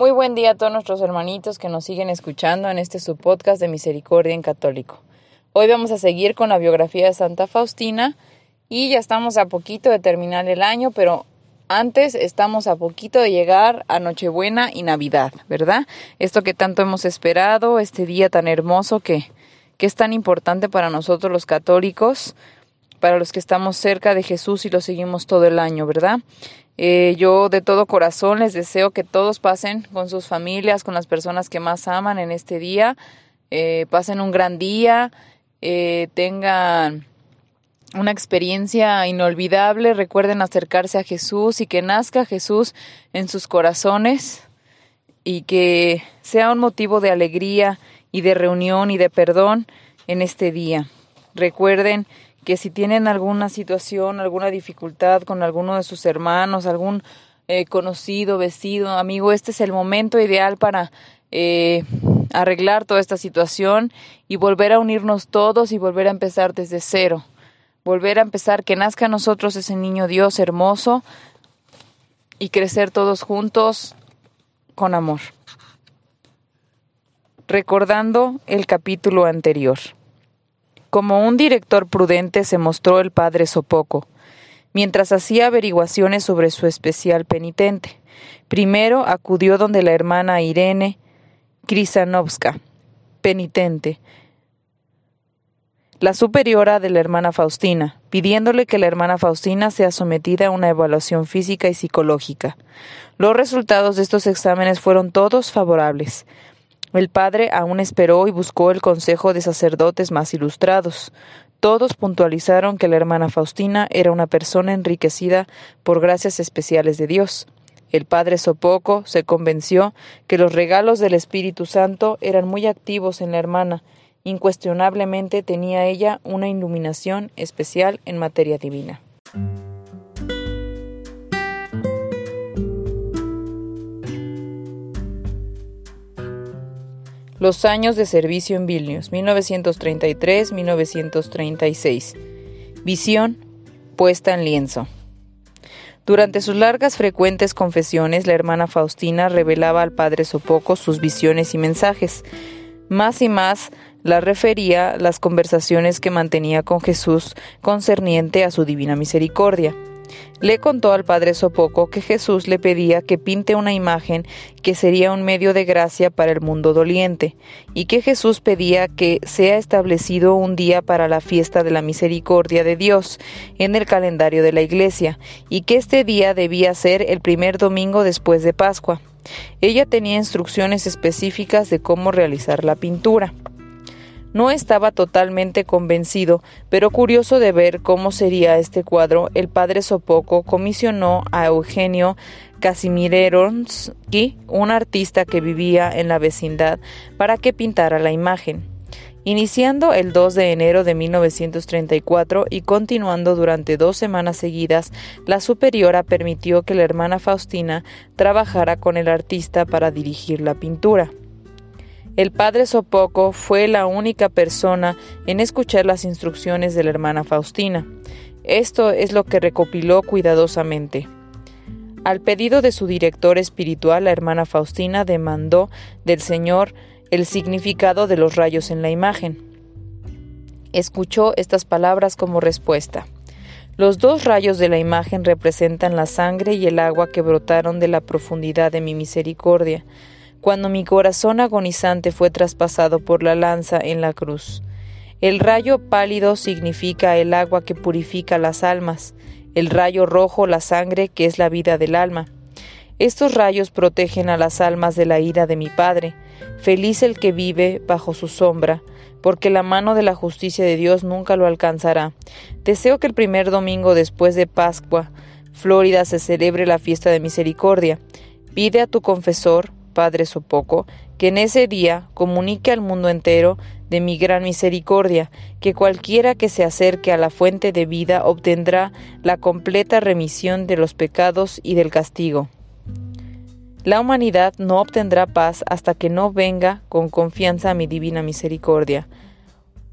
Muy buen día a todos nuestros hermanitos que nos siguen escuchando en este su podcast de Misericordia en Católico. Hoy vamos a seguir con la biografía de Santa Faustina y ya estamos a poquito de terminar el año, pero antes estamos a poquito de llegar a Nochebuena y Navidad, ¿verdad? Esto que tanto hemos esperado, este día tan hermoso que, que es tan importante para nosotros los católicos, para los que estamos cerca de Jesús y lo seguimos todo el año, ¿verdad? Eh, yo de todo corazón les deseo que todos pasen con sus familias, con las personas que más aman en este día, eh, pasen un gran día, eh, tengan una experiencia inolvidable, recuerden acercarse a Jesús y que nazca Jesús en sus corazones y que sea un motivo de alegría y de reunión y de perdón en este día. Recuerden que si tienen alguna situación, alguna dificultad con alguno de sus hermanos, algún eh, conocido, vecino, amigo, este es el momento ideal para eh, arreglar toda esta situación y volver a unirnos todos y volver a empezar desde cero volver a empezar, que nazca en nosotros ese niño Dios hermoso y crecer todos juntos con amor. Recordando el capítulo anterior. Como un director prudente se mostró el padre Sopoco, mientras hacía averiguaciones sobre su especial penitente. Primero acudió donde la hermana Irene Krisanovska, penitente, la superiora de la hermana Faustina, pidiéndole que la hermana Faustina sea sometida a una evaluación física y psicológica. Los resultados de estos exámenes fueron todos favorables. El padre aún esperó y buscó el consejo de sacerdotes más ilustrados. Todos puntualizaron que la hermana Faustina era una persona enriquecida por gracias especiales de Dios. El padre Sopoco se convenció que los regalos del Espíritu Santo eran muy activos en la hermana Incuestionablemente tenía ella una iluminación especial en materia divina. Los años de servicio en Vilnius, 1933-1936. Visión puesta en lienzo. Durante sus largas frecuentes confesiones, la hermana Faustina revelaba al padre Sopoco sus visiones y mensajes. Más y más la refería las conversaciones que mantenía con Jesús concerniente a su divina misericordia. Le contó al padre Sopoco que Jesús le pedía que pinte una imagen que sería un medio de gracia para el mundo doliente, y que Jesús pedía que sea establecido un día para la fiesta de la misericordia de Dios en el calendario de la Iglesia, y que este día debía ser el primer domingo después de Pascua. Ella tenía instrucciones específicas de cómo realizar la pintura. No estaba totalmente convencido, pero curioso de ver cómo sería este cuadro, el padre Sopoco comisionó a Eugenio Kazimieronsky, un artista que vivía en la vecindad, para que pintara la imagen. Iniciando el 2 de enero de 1934 y continuando durante dos semanas seguidas, la superiora permitió que la hermana Faustina trabajara con el artista para dirigir la pintura. El padre Sopoco fue la única persona en escuchar las instrucciones de la hermana Faustina. Esto es lo que recopiló cuidadosamente. Al pedido de su director espiritual, la hermana Faustina demandó del Señor el significado de los rayos en la imagen. Escuchó estas palabras como respuesta. Los dos rayos de la imagen representan la sangre y el agua que brotaron de la profundidad de mi misericordia cuando mi corazón agonizante fue traspasado por la lanza en la cruz. El rayo pálido significa el agua que purifica las almas, el rayo rojo la sangre que es la vida del alma. Estos rayos protegen a las almas de la ira de mi Padre. Feliz el que vive bajo su sombra, porque la mano de la justicia de Dios nunca lo alcanzará. Deseo que el primer domingo después de Pascua, Florida, se celebre la fiesta de misericordia. Pide a tu confesor, Padre Sopoco, que en ese día comunique al mundo entero de mi gran misericordia, que cualquiera que se acerque a la fuente de vida obtendrá la completa remisión de los pecados y del castigo. La humanidad no obtendrá paz hasta que no venga con confianza a mi divina misericordia.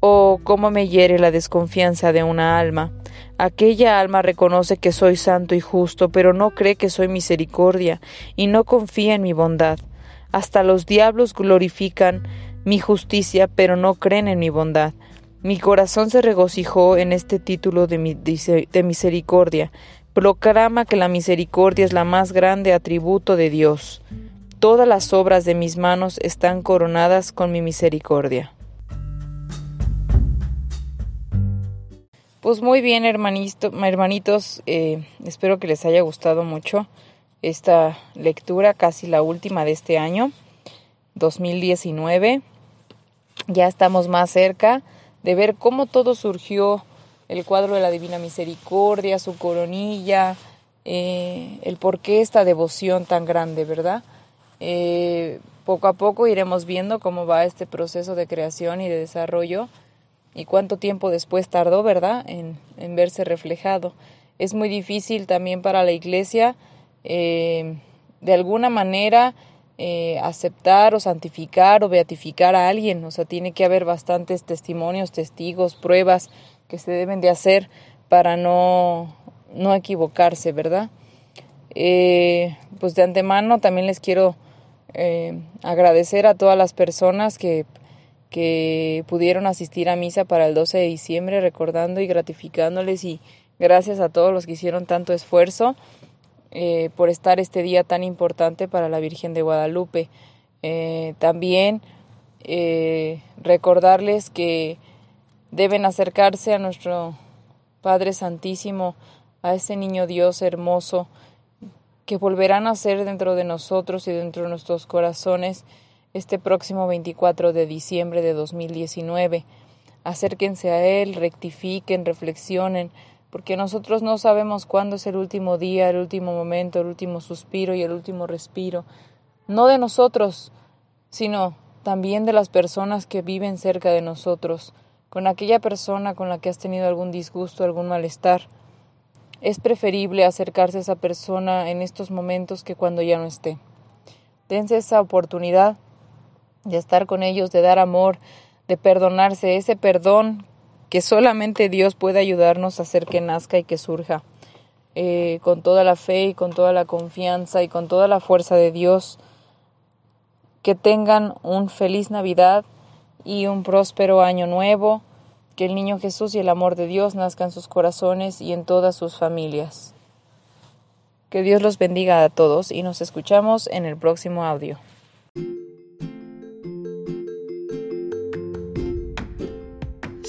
Oh, cómo me hiere la desconfianza de una alma. Aquella alma reconoce que soy santo y justo, pero no cree que soy misericordia, y no confía en mi bondad. Hasta los diablos glorifican mi justicia, pero no creen en mi bondad. Mi corazón se regocijó en este título de, misericordia, proclama que la misericordia es la más grande atributo de Dios. Todas las obras de mis manos están coronadas con mi misericordia. Pues muy bien, hermanitos, eh, espero que les haya gustado mucho esta lectura, casi la última de este año, 2019. Ya estamos más cerca de ver cómo todo surgió el cuadro de la Divina Misericordia, su coronilla, eh, el por qué esta devoción tan grande, ¿verdad? Eh, poco a poco iremos viendo cómo va este proceso de creación y de desarrollo y cuánto tiempo después tardó, ¿verdad?, en, verse reflejado. Es muy difícil también para la Iglesia, eh, de alguna manera, aceptar o santificar o beatificar a alguien. O sea, tiene que haber bastantes testimonios, testigos, pruebas que se deben de hacer para no, no equivocarse, ¿verdad? Eh, pues de antemano también les quiero eh, agradecer a todas las personas que, que pudieron asistir a misa para el 12 de diciembre, recordando y gratificándoles y gracias a todos los que hicieron tanto esfuerzo eh, por estar este día tan importante para la Virgen de Guadalupe. también recordarles que deben acercarse a nuestro Padre Santísimo, a ese niño Dios hermoso, que volverá a nacer dentro de nosotros y dentro de nuestros corazones este próximo 24 de diciembre de 2019. Acérquense a Él, rectifiquen, reflexionen, porque nosotros no sabemos cuándo es el último día, el último momento, el último suspiro y el último respiro. No de nosotros, sino también de las personas que viven cerca de nosotros con aquella persona con la que has tenido algún disgusto, algún malestar. Es preferible acercarse a esa persona en estos momentos que cuando ya no esté. Dense esa oportunidad de estar con ellos, de dar amor, de perdonarse, ese perdón que solamente Dios puede ayudarnos a hacer que nazca y que surja. Eh, con toda la fe y con toda la confianza y con toda la fuerza de Dios. Que tengan un feliz Navidad y un próspero año nuevo. Que el niño Jesús y el amor de Dios nazcan en sus corazones y en todas sus familias. Que Dios los bendiga a todos y nos escuchamos en el próximo audio.